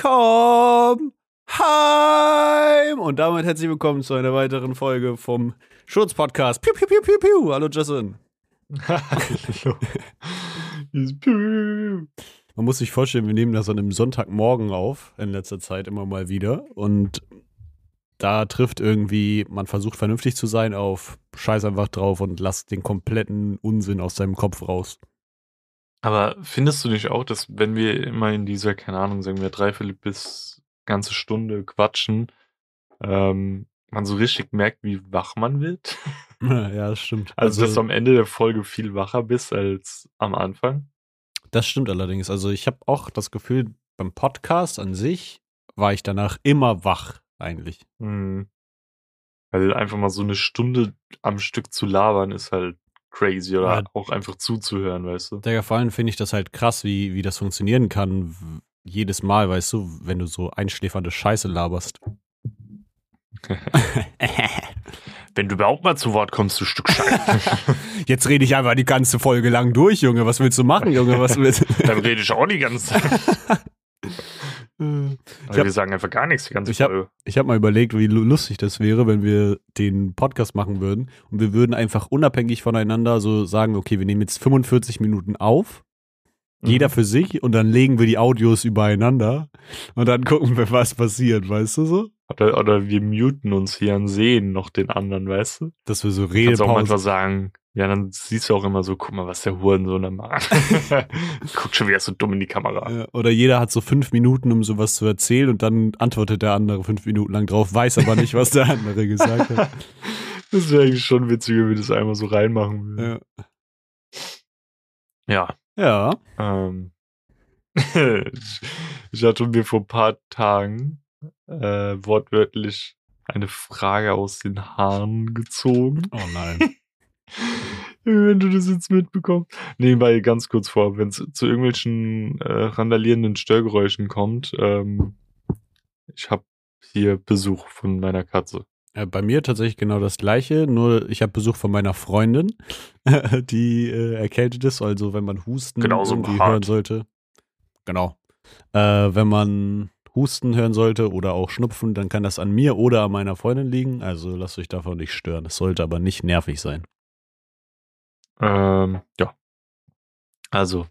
Komm heim! Und damit herzlich willkommen zu einer weiteren Folge vom Schurz-Podcast. Piu, piu, piu, piu, piu. Hallo, Justin. Hallo. Man muss sich vorstellen, wir nehmen das an einem Sonntagmorgen auf, in letzter Zeit immer mal wieder. Und da trifft irgendwie, man versucht vernünftig zu sein, auf Scheiß einfach drauf und lasst den kompletten Unsinn aus seinem Kopf raus. Aber findest du nicht auch, dass wenn wir immer in dieser, keine Ahnung, sagen wir dreiviertel bis ganze Stunde quatschen, ähm, man so richtig merkt, wie wach man wird? ja, das stimmt. Also, dass du am Ende der Folge viel wacher bist als am Anfang? Das stimmt allerdings. Also ich habe auch das Gefühl, beim Podcast an sich war ich danach immer wach, eigentlich. Hm. Weil einfach mal so eine Stunde am Stück zu labern ist halt crazy oder Ja. auch einfach zuzuhören, weißt du? Digga, vor allem finde ich das halt krass, wie, wie das funktionieren kann. Jedes Mal, weißt du, wenn du so einschläfernde Scheiße laberst. Wenn du überhaupt mal zu Wort kommst, du Stück Scheiße. Jetzt rede ich einfach die ganze Folge lang durch, Junge. Was willst du machen, Junge? Was willst Dann rede ich auch die ganze Zeit. Ich Aber hab- wir sagen einfach gar nichts die ganze Ich hab- Folge. Ich habe mal überlegt, wie lu- lustig das wäre, wenn wir den Podcast machen würden und wir würden einfach unabhängig voneinander so sagen, okay, wir nehmen jetzt 45 Minuten auf, jeder Mhm. für sich und dann legen wir die Audios übereinander und dann gucken wir, was passiert, weißt du so? Oder, oder wir muten uns hier und sehen noch den anderen, weißt du? Dass wir so Du kannst auch manchmal Redepausen. sagen, ja, dann siehst du auch immer so, guck mal, was der Hurensohn da macht. Guckt schon wieder so dumm in die Kamera. Ja, Oder jeder hat so fünf Minuten, um sowas zu erzählen und dann antwortet der andere fünf Minuten lang drauf, weiß aber nicht, was der andere gesagt hat. Das wäre eigentlich schon witzig, wenn wir das einmal so reinmachen würden. Ja. Ja. ja. Ähm, ich- ich hatte mir vor ein paar Tagen äh, wortwörtlich eine Frage aus den Haaren gezogen. Oh nein. Wenn du das jetzt mitbekommst. Nebenbei ganz kurz vor, wenn es zu irgendwelchen äh, randalierenden Störgeräuschen kommt, ähm, ich habe hier Besuch von meiner Katze. Äh, Bei mir tatsächlich genau das gleiche, nur ich habe Besuch von meiner Freundin, die äh, erkältet ist, also wenn man Husten Genauso irgendwie hart. hören sollte. Genau. Äh, wenn man Husten hören sollte oder auch Schnupfen, dann kann das an mir oder an meiner Freundin liegen, also lasst euch davon nicht stören. Es sollte aber nicht nervig sein. Ähm, ja. Also,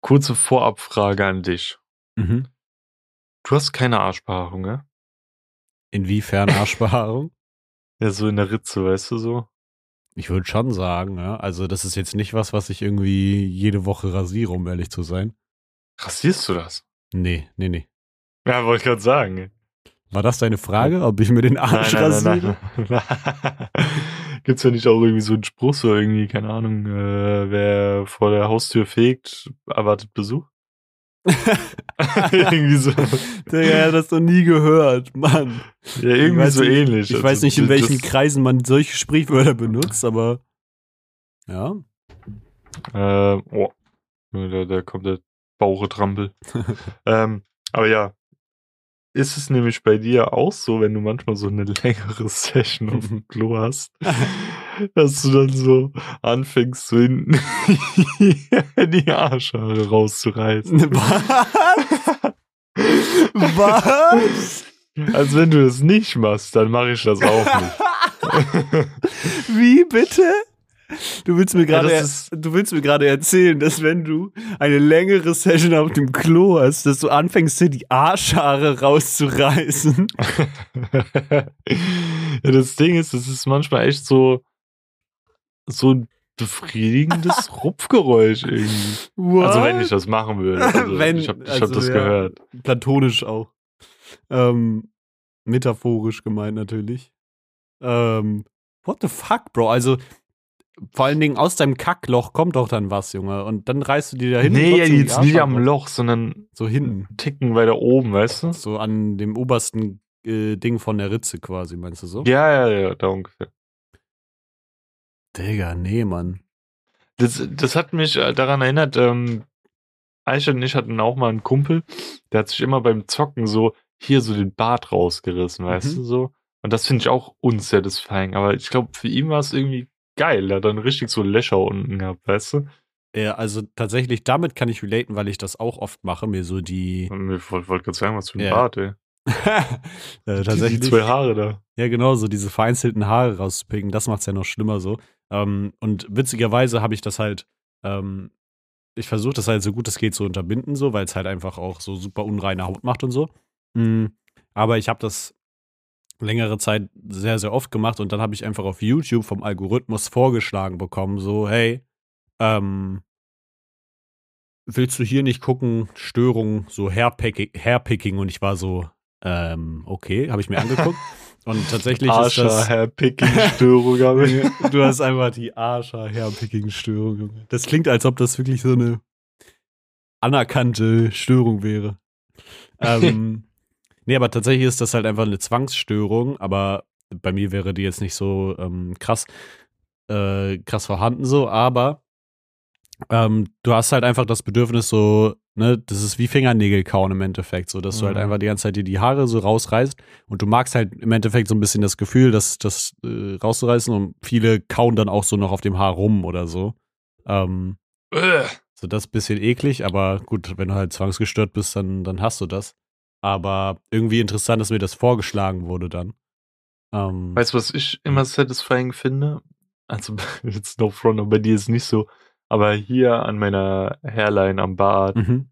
kurze Vorabfrage an dich. Mhm. Du hast keine Arschbehaarung, ja? Inwiefern Arschbehaarung? Ja, so in der Ritze, weißt du so? Ich würde schon sagen, ja. Also das ist jetzt nicht was, was ich irgendwie jede Woche rasiere, um ehrlich zu sein. Rasierst du das? Nee, nee, nee. Ja, wollte ich gerade sagen. War das deine Frage, ob ich mir den Arsch rasiere? nein, nein. Gibt's ja nicht auch irgendwie so einen Spruch, so irgendwie, keine Ahnung, äh, wer vor der Haustür fegt, erwartet Besuch? irgendwie so. Digga, hat das noch nie gehört, Mann. Ja, irgendwie so nicht- ähnlich. Ich Also, weiß nicht, in welchen Kreisen man solche Sprichwörter benutzt, aber ja. Äh, oh, da, da kommt der Bauchetrampel. ähm, aber ja, ist es nämlich bei dir auch so, wenn du manchmal so eine längere Session auf dem Klo hast, dass du dann so anfängst, so hinten die Arschhaare rauszureißen. Was? Was? Also wenn du das nicht machst, dann mache ich das auch nicht. Wie bitte? Du willst mir gerade das ist- du willst mir gerade erzählen, dass wenn du eine längere Session auf dem Klo hast, dass du anfängst, dir die Arschhaare rauszureißen. ja, das Ding ist, das ist manchmal echt so, so ein befriedigendes Rupfgeräusch irgendwie. What? Also wenn ich das machen würde. Also Wenn- ich habe also, hab das ja. gehört. platonisch auch. Ähm, metaphorisch gemeint natürlich. Ähm, what the fuck, Bro? Also, vor allen Dingen aus deinem Kackloch kommt doch dann was, Junge. Und dann reißt du dir da hinten. nee, die jetzt nicht am. Loch, sondern So hinten. Ticken weiter oben, weißt du? So an dem obersten äh, Ding von der Ritze quasi, meinst du so? Ja, ja, ja, da ungefähr. Digga, nee, Mann. Das, das hat mich äh, daran erinnert, ähm, Aisha und ich hatten auch mal einen Kumpel, der hat sich immer beim Zocken so hier so den Bart rausgerissen, weißt Mhm. du so? Und das finde ich auch unsatisfying. Aber ich glaube, für ihn war es irgendwie geil. Er hat dann richtig so Löcher unten gehabt, weißt du? Ja, also tatsächlich damit kann ich relaten, weil ich das auch oft mache, mir so die. Ich wollte wollt gerade sagen, was für ein Ja. Bart, ey. Die, tatsächlich. die zwei Haare da. Ja, genau, so diese vereinzelten Haare rauszupicken, das macht's ja noch schlimmer so. Ähm, und witzigerweise habe ich das halt, ähm, ich versuche das halt so gut es geht zu unterbinden, so, weil es halt einfach auch so super unreine Haut macht und so. Mm, aber ich habe das längere Zeit sehr, sehr oft gemacht und dann habe ich einfach auf YouTube vom Algorithmus vorgeschlagen bekommen, so, hey, ähm, willst du hier nicht gucken, Störung, so Hairpicking, Hairpicking und ich war so, ähm, okay, habe ich mir angeguckt. Und tatsächlich ist Arscher, das. Herr Picking-Störung, aber Du hast einfach die Arscher-Hairpicking-Störung, Junge. Das klingt, als ob das wirklich so eine anerkannte Störung wäre. Ähm, nee, aber tatsächlich ist das halt einfach eine Zwangsstörung, aber bei mir wäre die jetzt nicht so ähm, krass, äh, krass vorhanden so, aber ähm, du hast halt einfach das Bedürfnis so, ne, das ist wie Fingernägel kauen im Endeffekt, so, dass du halt Mhm. einfach die ganze Zeit dir die Haare so rausreißt und du magst halt im Endeffekt so ein bisschen das Gefühl, das, das äh, rauszureißen und viele kauen dann auch so noch auf dem Haar rum oder so. Ähm, Äh. so das ist ein bisschen eklig, aber gut, wenn du halt zwangsgestört bist, dann, dann hast du das. Aber irgendwie interessant, dass mir das vorgeschlagen wurde dann. Ähm, Weißt du, was ich immer satisfying finde? Also, jetzt no front, aber bei dir ist nicht so. Aber hier an meiner Hairline am Bart mhm.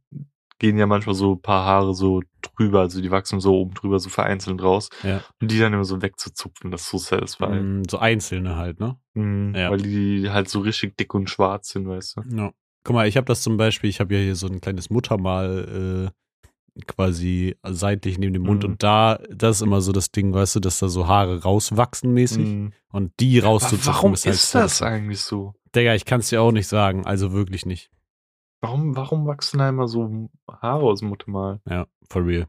gehen ja manchmal so ein paar Haare so drüber, also die wachsen so oben drüber, so vereinzelt raus. Ja. Und die dann immer so wegzuzupfen, das ist so satisfying. Mm, So einzelne halt, ne? Mhm, Ja. Weil die halt so richtig dick und schwarz sind, weißt du? Ja. Guck mal, ich habe das zum Beispiel, ich habe ja hier so ein kleines Muttermal äh, quasi seitlich neben dem Mund Mhm. und da, das ist immer so das Ding, weißt du, dass da so Haare rauswachsen mäßig Mhm. und die Aber rauszuzupfen warum ist halt ist so- das eigentlich so? Digga, ich kann es dir auch nicht sagen, also wirklich nicht. Warum, warum wachsen da immer so Haare aus dem Muttermal? Ja, for real.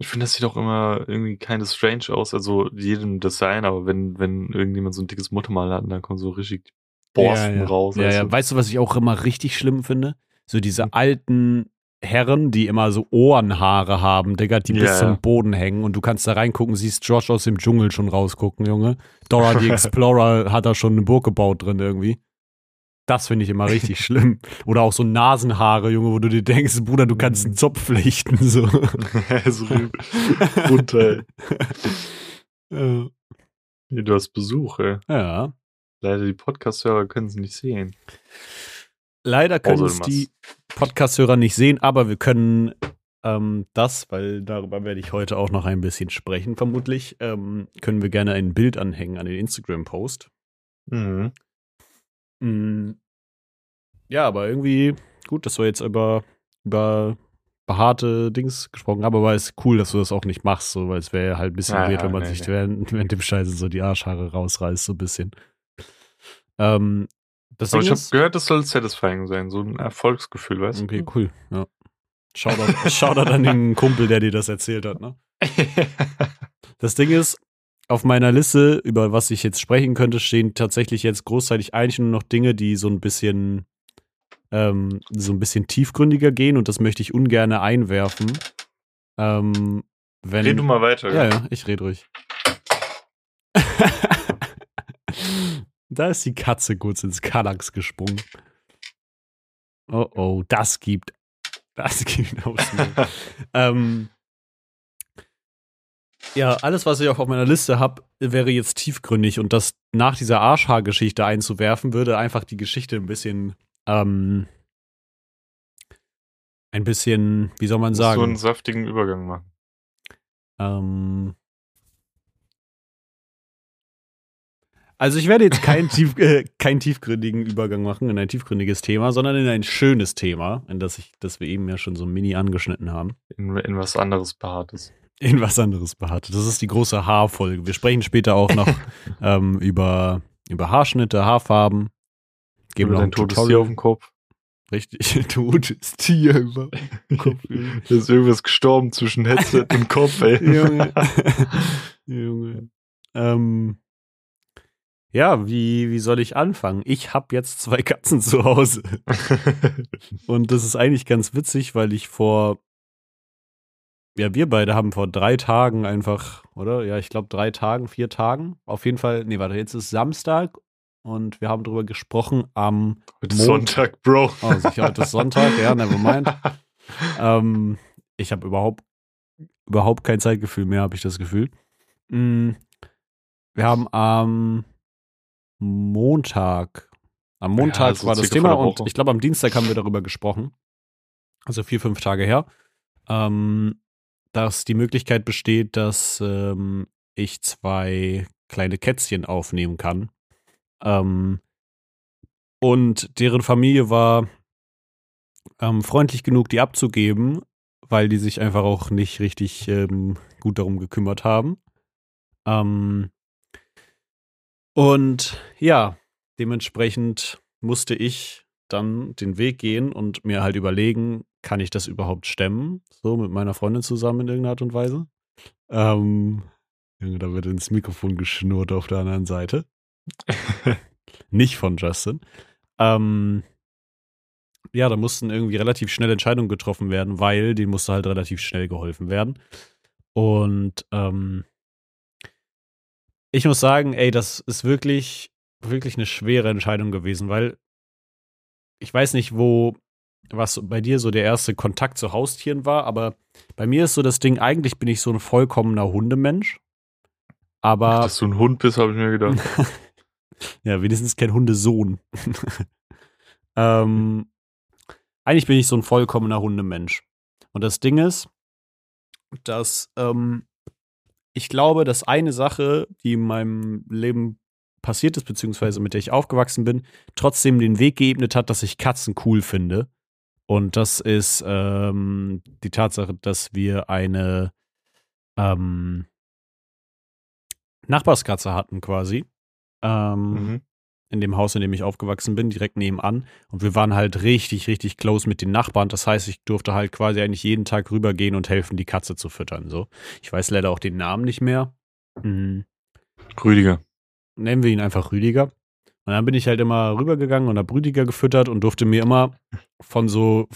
Ich finde, das sieht auch immer irgendwie keine strange aus. Also jedem Design, aber wenn, wenn irgendjemand so ein dickes Muttermal hat, dann kommen so richtig Borsten ja, ja. raus. Ja, weißt ja. du? Weißt du, was ich auch immer richtig schlimm finde? So diese Hm. alten Herren, die immer so Ohrenhaare haben, Digga, die Ja, bis zum. Boden hängen und du kannst da reingucken, siehst Josh aus dem Dschungel schon rausgucken, Junge. Dora the Explorer hat da schon eine Burg gebaut drin irgendwie. Das finde ich immer richtig schlimm. Oder auch so Nasenhaare, Junge, wo du dir denkst, Bruder, du kannst einen Mhm. Zopf flechten, so. so runter. Nee, du hast Besuch, ey. ja. Leider, die Podcast-Hörer können es nicht sehen. Leider können es die Podcast-Hörer nicht sehen, aber wir können ähm, das, weil darüber werde ich heute auch noch ein bisschen sprechen, vermutlich, ähm, können wir gerne ein Bild anhängen an den Instagram-Post. Mhm. Mm. Ja, aber irgendwie gut, dass wir jetzt über, über behaarte Dings gesprochen haben, aber es ist cool, dass du das auch nicht machst, so, weil es wäre halt ein bisschen Ja, weird, wenn man nee, sich nee. während, während dem Scheißen so die Arschhaare rausreißt, so ein bisschen. Ähm, das Aber Ding ich habe gehört, das soll satisfying sein. So ein Erfolgsgefühl, weißt Okay, du? cool. Ja. Shoutout, Shoutout an den Kumpel, der dir das erzählt hat. Ne? Das Ding ist, auf meiner Liste, über was ich jetzt sprechen könnte, stehen tatsächlich jetzt großteilig eigentlich nur noch Dinge, die so ein bisschen ähm, so ein bisschen tiefgründiger gehen und das möchte ich ungern einwerfen. Ähm, wenn, Red du mal weiter. ja, ja, ich rede ruhig. da ist die Katze kurz ins Kallax gesprungen. Oh oh, das gibt. Das gibt Maul. ähm, ja, alles, was ich auch auf meiner Liste habe, wäre jetzt tiefgründig und das nach dieser Arschhaargeschichte einzuwerfen, würde einfach die Geschichte ein bisschen, ähm, ein bisschen, wie soll man Musst du einen sagen, saftigen Übergang machen. ähm, also ich werde jetzt keinen, tief, äh, keinen tiefgründigen Übergang machen in ein tiefgründiges Thema, sondern in ein schönes Thema, in das ich, das wir eben ja schon so mini angeschnitten haben. In, in was anderes Behaartes. in was anderes beharrt. Das ist die große Haarfolge. Wir sprechen später auch noch ähm, über, über Haarschnitte, Haarfarben. Geben noch ein totes. Tier auf dem Kopf. Richtig, totes Tier über dem Kopf. Da ist irgendwas gestorben zwischen Headset und Kopf, ey. Junge. Junge. Ähm, ja, wie, wie soll ich anfangen? Ich habe jetzt zwei Katzen zu Hause. Und das ist eigentlich ganz witzig, weil ich vor, ja, wir beide haben vor drei Tagen einfach, oder? Ja, ich glaube drei Tagen, vier Tagen. Auf jeden Fall, nee, warte, jetzt ist Samstag und wir haben darüber gesprochen am Heute ist Sonntag, Bro. Oh, sicher, heute ist Sonntag, ja, never mind. ähm, ich habe überhaupt, überhaupt kein Zeitgefühl mehr, habe ich das Gefühl. Mm, wir haben am Montag, am Montag Ja, war das Thema und ich glaube, am Dienstag haben wir darüber gesprochen. Also vier, fünf Tage her. Ähm, dass die Möglichkeit besteht, dass ähm, ich zwei kleine Kätzchen aufnehmen kann. Ähm, und deren Familie war ähm, freundlich genug, die abzugeben, weil die sich einfach auch nicht richtig ähm, gut darum gekümmert haben. Ähm, und ja, dementsprechend musste ich dann den Weg gehen und mir halt überlegen, kann ich das überhaupt stemmen? So mit meiner Freundin zusammen in irgendeiner Art und Weise. Ähm, da wird ins Mikrofon geschnurrt auf der anderen Seite. Nicht von Justin. Ähm, ja, da mussten irgendwie relativ schnell Entscheidungen getroffen werden, weil denen musste halt relativ schnell geholfen werden. Und ähm, ich muss sagen, ey, das ist wirklich, wirklich eine schwere Entscheidung gewesen, weil ich weiß nicht, wo, was bei dir so der erste Kontakt zu Haustieren war, aber bei mir ist so das Ding, eigentlich bin ich so ein vollkommener Hundemensch. Aber Dass du ein Hund bist, habe ich mir gedacht. ja, wenigstens kein Hundesohn. ähm, eigentlich bin ich so ein vollkommener Hundemensch. Und das Ding ist, dass ähm, ich glaube, dass eine Sache, die in meinem Leben passiert ist, beziehungsweise mit der ich aufgewachsen bin, trotzdem den Weg geebnet hat, dass ich Katzen cool finde. Und das ist ähm, die Tatsache, dass wir eine ähm, Nachbarskatze hatten quasi. Ähm, Mhm. In dem Haus, in dem ich aufgewachsen bin, direkt nebenan. Und wir waren halt richtig, richtig close mit den Nachbarn. Das heißt, ich durfte halt quasi eigentlich jeden Tag rübergehen und helfen, die Katze zu füttern. So. Ich weiß leider auch den Namen nicht mehr. Mhm. Rüdiger. Nennen wir ihn einfach Rüdiger. Und dann bin ich halt immer rübergegangen und habe Rüdiger gefüttert und durfte mir immer von so,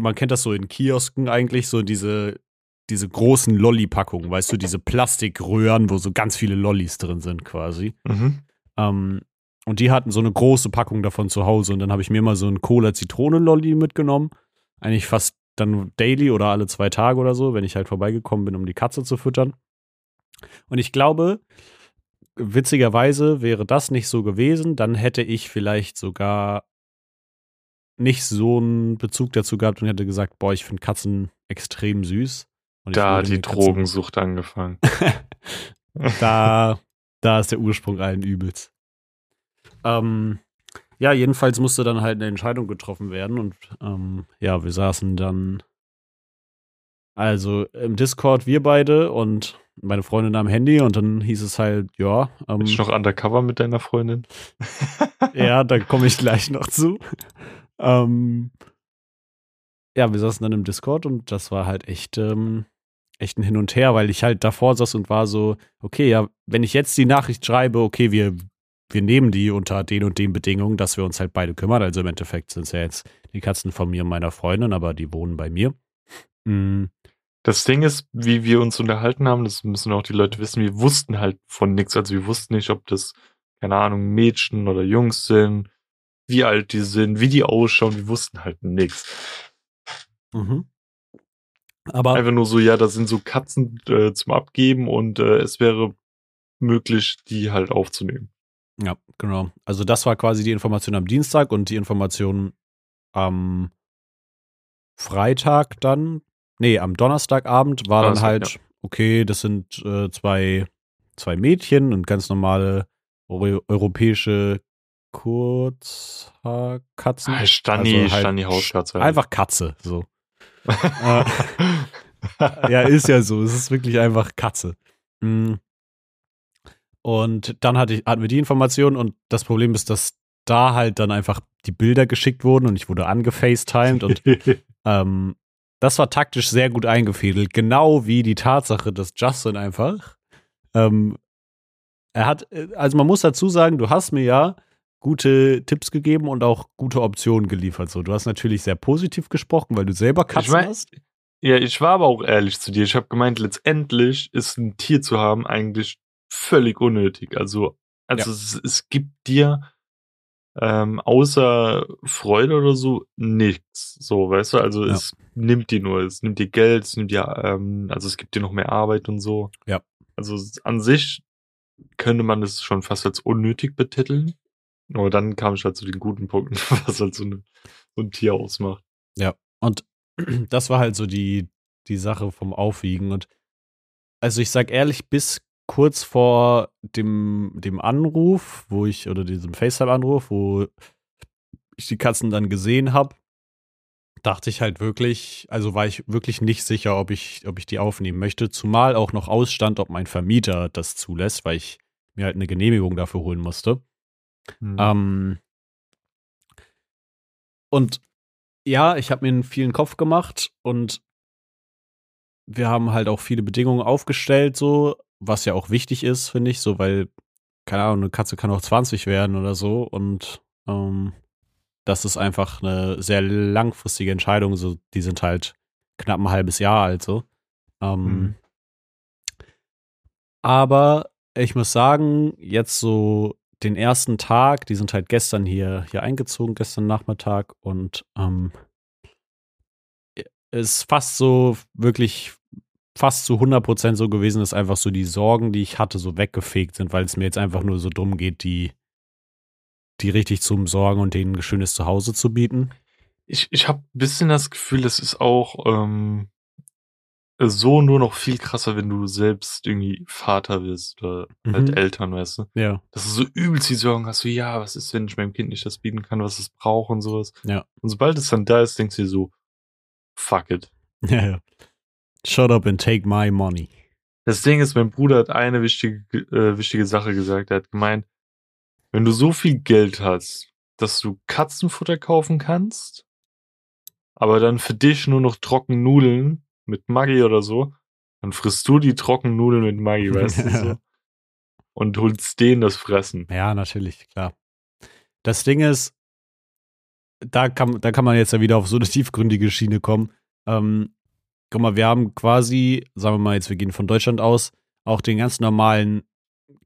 man kennt das so in Kiosken eigentlich, so diese, diese großen Lolli-Packungen, weißt du, diese Plastikröhren, wo so ganz viele Lollis drin sind quasi. Mhm. Ähm, und die hatten so eine große Packung davon zu Hause. Und dann habe ich mir mal so einen Cola-Zitrone-Lolli mitgenommen. Eigentlich fast dann daily oder alle zwei Tage oder so, wenn ich halt vorbeigekommen bin, um die Katze zu füttern. Und ich glaube, witzigerweise wäre das nicht so gewesen. Dann hätte ich vielleicht sogar nicht so einen Bezug dazu gehabt und hätte gesagt, boah, ich finde Katzen extrem süß. Da hat die Drogensucht angefangen. da, da ist der Ursprung allen Übels. Ähm, ja, jedenfalls musste dann halt eine Entscheidung getroffen werden und ähm, ja, wir saßen dann also im Discord wir beide und meine Freundin am Handy und dann hieß es halt, ja, ähm, Bist du noch undercover mit deiner Freundin? ja, da komme ich gleich noch zu. Ähm, ja, wir saßen dann im Discord und das war halt echt, ähm, echt ein Hin und Her, weil ich halt davor saß und war so, okay, ja, wenn ich jetzt die Nachricht schreibe, okay, wir, wir nehmen die unter den und den Bedingungen, dass wir uns halt beide kümmern. Also im Endeffekt sind es ja jetzt die Katzen von mir und meiner Freundin, aber die wohnen bei mir. Mm, Das Ding ist, wie wir uns unterhalten haben, das müssen auch die Leute wissen, wir wussten halt von nichts. Also wir wussten nicht, ob das, keine Ahnung, Mädchen oder Jungs sind, wie alt die sind, wie die ausschauen. Wir wussten halt nichts. mhm. Aber Einfach nur so, ja, da sind so Katzen äh, zum Abgeben und äh, es wäre möglich, die halt aufzunehmen. Ja, genau. Also das war quasi die Information am Dienstag und die Information am Freitag dann. Nee, am Donnerstagabend war dann halt, okay, das sind äh, zwei, zwei Mädchen und ganz normale eu europäische Kurzhaarkatzen. Ah, Stani, Also halt Stani Hauskatze. Einfach Katze, so. Äh, ja, ist ja so. Es ist wirklich einfach Katze. Mm. Und dann hatte ich, hatten wir die Information und das Problem ist, dass da halt dann einfach die Bilder geschickt wurden und ich wurde angefacetimed und ähm, das war taktisch sehr gut eingefädelt. Genau wie die Tatsache, dass Justin einfach, ähm, er hat, äh, also man muss dazu sagen, du hast mir ja gute Tipps gegeben und auch gute Optionen geliefert. So, du hast natürlich sehr positiv gesprochen, weil du selber Katzen mein- hast. Ja, ich war aber auch ehrlich zu dir. Ich habe gemeint, letztendlich ist ein Tier zu haben eigentlich völlig unnötig. Also Also es, es gibt dir ähm, außer Freude oder so nichts. So, weißt du, also Ja. es nimmt dir nur, es nimmt dir Geld, es nimmt dir, ähm, also es gibt dir noch mehr Arbeit und so. Ja. Also an sich könnte man es schon fast als unnötig betiteln. Aber dann kam ich halt zu den guten Punkten, was halt so, eine, so ein Tier ausmacht. Und das war halt so die, die Sache vom Aufwiegen. Und also ich sag ehrlich, bis kurz vor dem, dem Anruf, wo ich, oder diesem FaceTime-Anruf, wo ich die Katzen dann gesehen habe, dachte ich halt wirklich, also war ich wirklich nicht sicher, ob ich, ob ich die aufnehmen möchte, zumal auch noch ausstand, ob mein Vermieter das zulässt, weil ich mir halt eine Genehmigung dafür holen musste. Hm. Ähm, und ja, ich habe mir einen vielen Kopf gemacht und wir haben halt auch viele Bedingungen aufgestellt, so, was ja auch wichtig ist, finde ich, so, weil, keine Ahnung, eine Katze kann auch 20 werden oder so und ähm, das ist einfach eine sehr langfristige Entscheidung, so, die sind halt knapp ein halbes Jahr alt, so. Ähm, Mhm. Aber ich muss sagen, jetzt so den ersten Tag, die sind halt gestern hier, hier eingezogen, gestern Nachmittag und ähm, ist fast so wirklich fast zu 100% so gewesen, dass einfach so die Sorgen, die ich hatte, so weggefegt sind, weil es mir jetzt einfach nur so drum geht, die, die richtig zu umsorgen und denen ein schönes Zuhause zu bieten. Ich, ich habe ein bisschen das Gefühl, es ist auch ähm, so nur noch viel krasser, wenn du selbst irgendwie Vater wirst oder halt Mhm. Eltern, weißt du. Ja, Dass du so übelst die Sorgen hast, so, ja, was ist, wenn ich meinem Kind nicht das bieten kann, was es braucht und sowas. Ja. Und sobald es dann da ist, denkst du dir so, fuck it. ja, ja. Shut up and take my money. Das Ding ist, mein Bruder hat eine wichtige, äh, wichtige Sache gesagt. Er hat gemeint, wenn du so viel Geld hast, dass du Katzenfutter kaufen kannst, aber dann für dich nur noch trocken Nudeln mit Maggi oder so, dann frisst du die trockenen Nudeln mit Maggi, weißt du so. Und holst denen das Fressen. Ja, natürlich, klar. Das Ding ist, da kann, da kann man jetzt ja wieder auf so eine tiefgründige Schiene kommen. Ähm, guck mal, wir haben quasi, sagen wir mal jetzt, wir gehen von Deutschland aus, auch den ganz normalen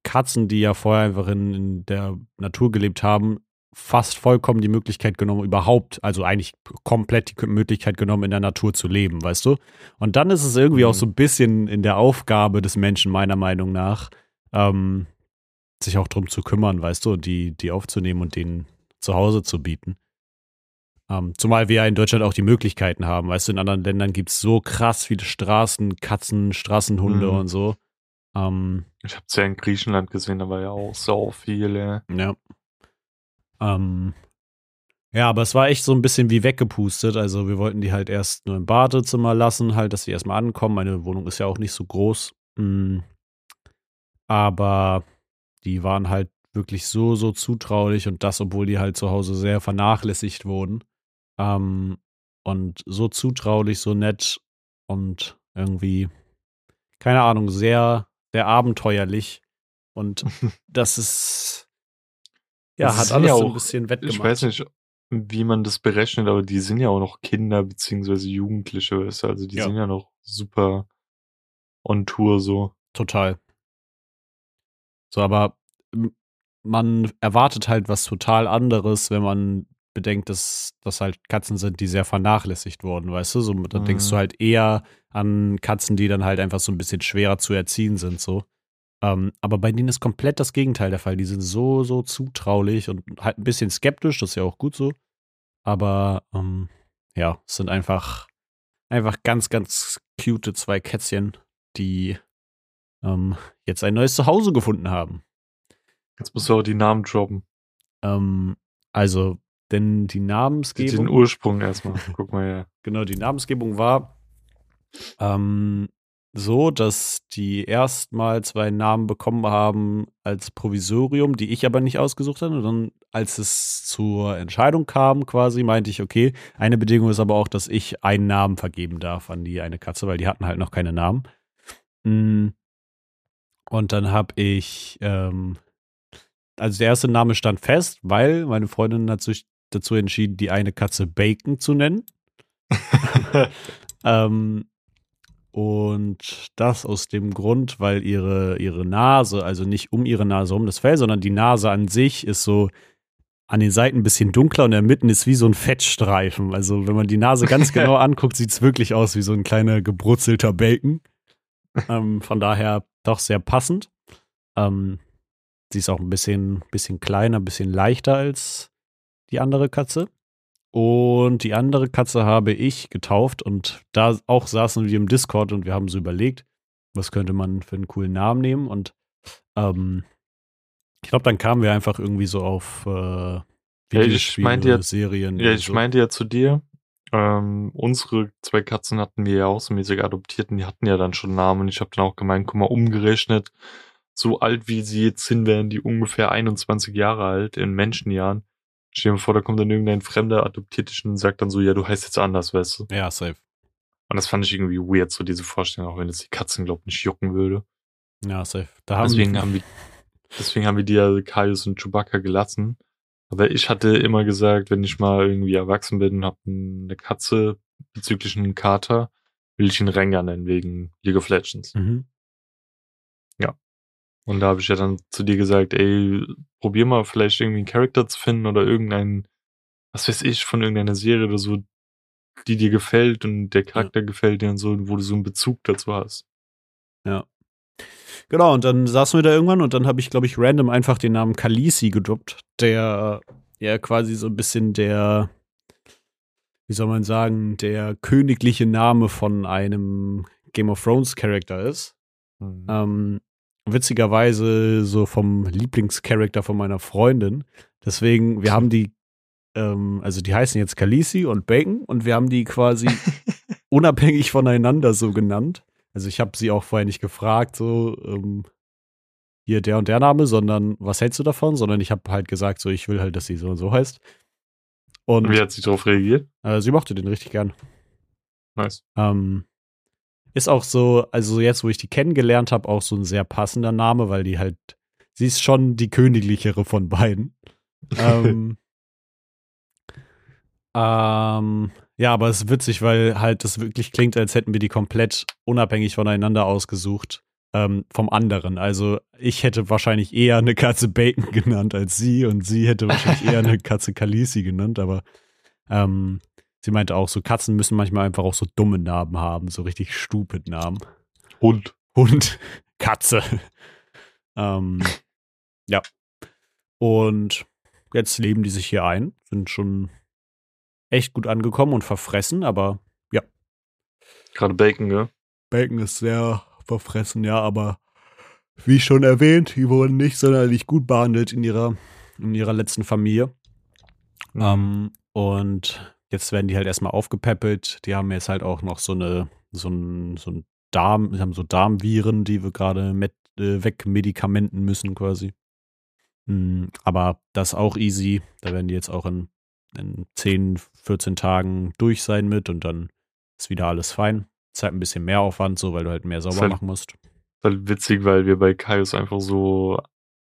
Katzen, die ja vorher einfach in, in der Natur gelebt haben, fast vollkommen die Möglichkeit genommen, überhaupt, also eigentlich komplett die Möglichkeit genommen, in der Natur zu leben, weißt du? Und dann ist es irgendwie Mhm. auch so ein bisschen in der Aufgabe des Menschen, meiner Meinung nach, ähm, sich auch drum zu kümmern, weißt du, und die, die aufzunehmen und denen zu Hause zu bieten. Ähm, zumal wir ja in Deutschland auch die Möglichkeiten haben, weißt du, in anderen Ländern gibt es so krass viele Straßen, Katzen, Straßenhunde Mhm. und so. Ähm, Ich hab's ja in Griechenland gesehen, da war ja auch so viel, ja. ja. Ähm, ja, aber es war echt so ein bisschen wie weggepustet. Also wir wollten die halt erst nur im Badezimmer lassen, halt, dass sie erstmal ankommen. Meine Wohnung ist ja auch nicht so groß. Mm. Aber die waren halt wirklich so, so zutraulich und das, obwohl die halt zu Hause sehr vernachlässigt wurden. Ähm, und so zutraulich, so nett und irgendwie, keine Ahnung, sehr, sehr abenteuerlich. Und das ist, ja, Das hat alles ja so ein auch- bisschen wettgemacht. Ich weiß nicht, wie man das berechnet, aber die sind ja auch noch Kinder beziehungsweise Jugendliche, weißt du, also die Ja. sind ja noch super on Tour so. Total. So, aber man erwartet halt was total anderes, wenn man bedenkt, dass das halt Katzen sind, die sehr vernachlässigt wurden, weißt du? So, da Mhm. denkst du halt eher an Katzen, die dann halt einfach so ein bisschen schwerer zu erziehen sind, so. Ähm, aber bei denen ist komplett das Gegenteil der Fall. Die sind so, so zutraulich und halt ein bisschen skeptisch, das ist ja auch gut so. Aber ähm, ja, es sind einfach, einfach ganz, ganz cute zwei Kätzchen, die ähm, jetzt ein neues Zuhause gefunden haben. Jetzt musst du auch die Namen droppen. Ähm, also, denn die Den Namensgebung, Ursprung erstmal. Guck mal her. genau, die Namensgebung war ähm, so, dass die erstmal zwei Namen bekommen haben als Provisorium, die ich aber nicht ausgesucht hatte. Und dann, als es zur Entscheidung kam, quasi, meinte ich, okay, eine Bedingung ist aber auch, dass ich einen Namen vergeben darf an die eine Katze, weil die hatten halt noch keine Namen. Mm. Und dann habe ich, ähm, also der erste Name stand fest, weil meine Freundin hat sich dazu entschieden, die eine Katze Bacon zu nennen. Ähm, Und das aus dem Grund, weil ihre, ihre Nase, also nicht um ihre Nase rum das Fell, sondern die Nase an sich ist so an den Seiten ein bisschen dunkler und in der Mitte ist wie so ein Fettstreifen. Also wenn man die Nase ganz genau anguckt, sieht es wirklich aus wie so ein kleiner gebrutzelter Bacon. ähm, von daher doch sehr passend. Ähm, sie ist auch ein bisschen, bisschen kleiner, ein bisschen leichter als die andere Katze. Und die andere Katze habe ich getauft und da auch saßen wir im Discord und wir haben so überlegt, was könnte man für einen coolen Namen nehmen und ähm, ich glaube, dann kamen wir einfach irgendwie so auf äh, Videospiele, ja, ja, Serien. Ja, ich so. meinte ja zu dir, ähm, unsere zwei Katzen hatten wir ja auch so mäßig adoptiert und die hatten ja dann schon Namen. Und ich habe dann auch gemeint, guck mal, umgerechnet, so alt wie sie jetzt sind, wären die ungefähr 21 Jahre alt in Menschenjahren. Stell dir vor, da kommt dann irgendein Fremder, adoptiert dich und sagt dann so, ja, du heißt jetzt anders, weißt du? Ja, safe. Und das fand ich irgendwie weird, so diese Vorstellung, auch wenn es die Katzen, glaub nicht jucken würde. Ja, safe. Da haben deswegen, haben wir, deswegen haben wir die ja Kaius und Chewbacca gelassen. Aber ich hatte immer gesagt, wenn ich mal irgendwie erwachsen bin und habe eine Katze bezüglich einen Kater, will ich ihn Rengar nennen, wegen League of Legends. Mhm. Und da habe ich ja dann zu dir gesagt, ey, probier mal vielleicht irgendwie einen Charakter zu finden oder irgendeinen, was weiß ich, von irgendeiner Serie oder so, die dir gefällt und der Charakter ja. gefällt dir und so, wo du so einen Bezug dazu hast. Ja. Genau, und dann saßen wir da irgendwann und dann habe ich, glaube ich, random einfach den Namen Kalisi gedroppt, der ja quasi so ein bisschen der, wie soll man sagen, der königliche Name von einem Game of Thrones Charakter ist. Mhm. Ähm, witzigerweise so vom Lieblingscharakter von meiner Freundin. Deswegen, wir haben die, ähm, also die heißen jetzt Khaleesi und Bacon und wir haben die quasi unabhängig voneinander so genannt. Also ich habe sie auch vorher nicht gefragt, so ähm, hier der und der Name, sondern was hältst du davon? Sondern ich habe halt gesagt, so ich will halt, dass sie so und so heißt. Und wie hat sie darauf reagiert? Äh, sie mochte den richtig gern. Nice. Ähm, ist auch so, also jetzt, wo ich die kennengelernt habe, auch so ein sehr passender Name, weil die halt, sie ist schon die königlichere von beiden. ähm, ähm, ja, aber es ist witzig, weil halt das wirklich klingt, als hätten wir die komplett unabhängig voneinander ausgesucht ähm, vom anderen. Also ich hätte wahrscheinlich eher eine Katze Bacon genannt als sie und sie hätte wahrscheinlich eher eine Katze Kalisi genannt, aber ähm, Sie meinte auch, so Katzen müssen manchmal einfach auch so dumme Namen haben, so richtig stupid Namen. Hund. Hund. Katze. ähm, ja. Und jetzt leben die sich hier ein, sind schon echt gut angekommen und verfressen, aber ja. Gerade Bacon, ja? Bacon ist sehr verfressen, ja, aber wie schon erwähnt, die wurden nicht sonderlich gut behandelt in ihrer, in ihrer letzten Familie. Mhm. Ähm, und Jetzt werden die halt erstmal aufgepäppelt. Die haben jetzt halt auch noch so eine, so ein, so ein Darm, haben so Darmviren, die wir gerade mit, äh, wegmedikamenten müssen quasi. Mhm, aber das auch easy. Da werden die jetzt auch in, in 10, 14 Tagen durch sein mit und dann ist wieder alles fein. Ist halt ein bisschen mehr Aufwand, so, weil du halt mehr sauber halt, machen musst. Ist halt witzig, weil wir bei Kaius einfach so